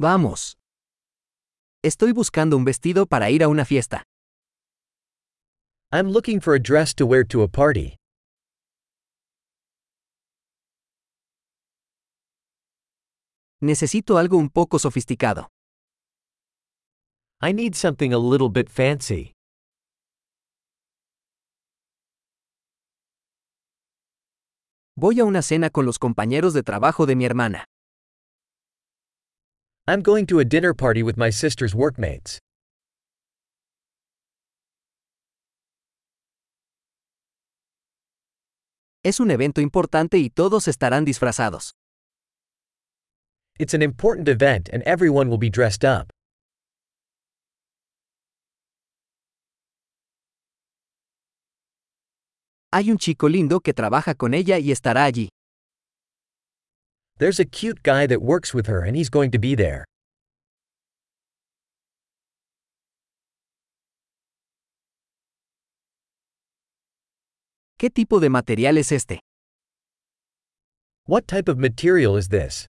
Vamos. Estoy buscando un vestido para ir a una fiesta. I'm looking for a dress to wear to a party. Necesito algo un poco sofisticado. I need something a little bit fancy. Voy a una cena con los compañeros de trabajo de mi hermana. I'm going to a dinner party with my sister's workmates. Es un evento importante y todos estarán disfrazados. It's an important event and everyone will be dressed up. Hay un chico lindo que trabaja con ella y estará allí. There's a cute guy that works with her and he's going to be there. ¿Qué tipo de material es este? What type of material is this?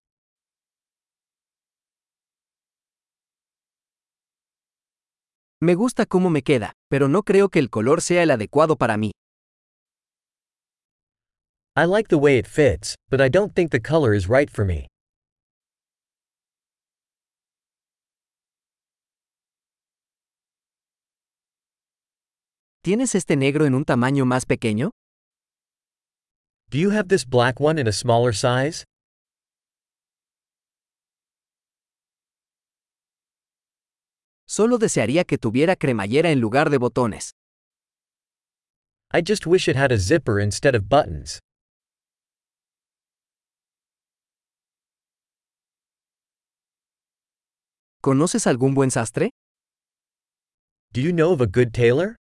Me gusta cómo me queda, pero no creo que el color sea el adecuado para mí. I like the way it fits, but I don't think the color is right for me. ¿Tienes este negro en un tamaño más pequeño? Do you have this black one in a smaller size? Solo desearía que tuviera cremallera en lugar de botones. I just wish it had a zipper instead of buttons. ¿Conoces algún buen sastre? Do you know of a good tailor?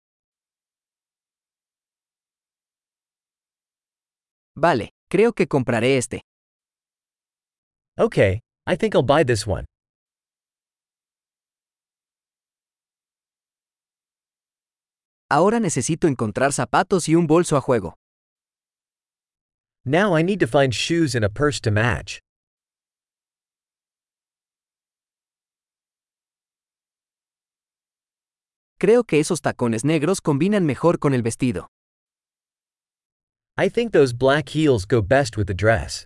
Vale, creo que compraré este. Okay, I think I'll buy this one. Ahora necesito encontrar zapatos y un bolso a juego. Now I need to find shoes and a purse to match. Creo que esos tacones negros combinan mejor con el vestido. I think those black heels go best with the dress.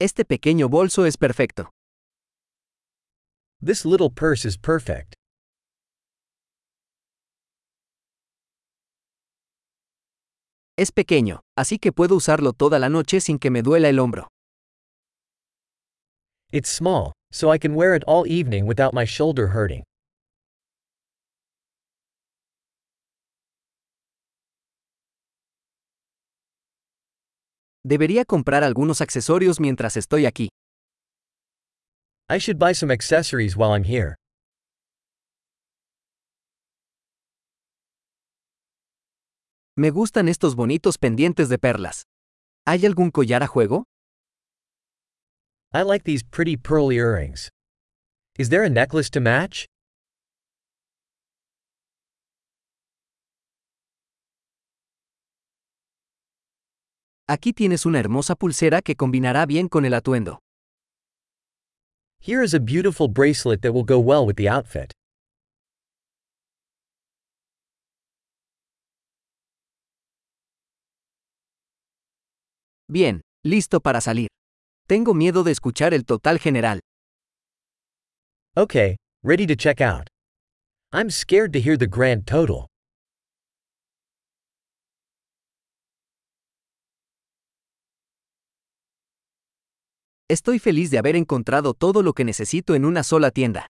Este pequeño bolso es perfecto. This little purse is perfect. Es pequeño, así que puedo usarlo toda la noche sin que me duela el hombro. It's small, so I can wear it all evening without my shoulder hurting. Debería comprar algunos accesorios mientras estoy aquí. I should buy some accessories while I'm here. Me gustan estos bonitos pendientes de perlas. ¿Hay algún collar a juego? I like these pretty pearl earrings. Is there a necklace to match? Aquí tienes una hermosa pulsera que combinará bien con el atuendo. Here is a beautiful bracelet that will go well with the outfit. Bien, listo para salir. Tengo miedo de escuchar el total general. Okay, ready to check out. I'm scared to hear the grand total. Estoy feliz de haber encontrado todo lo que necesito en una sola tienda.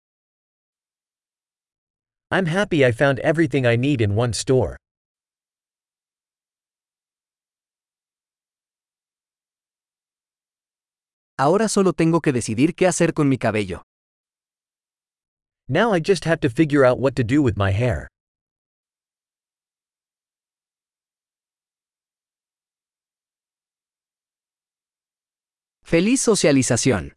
I'm happy I found everything I need in one store. Ahora solo tengo que decidir qué hacer con mi cabello. Now I just have to figure out what to do with my hair. ¡Feliz socialización!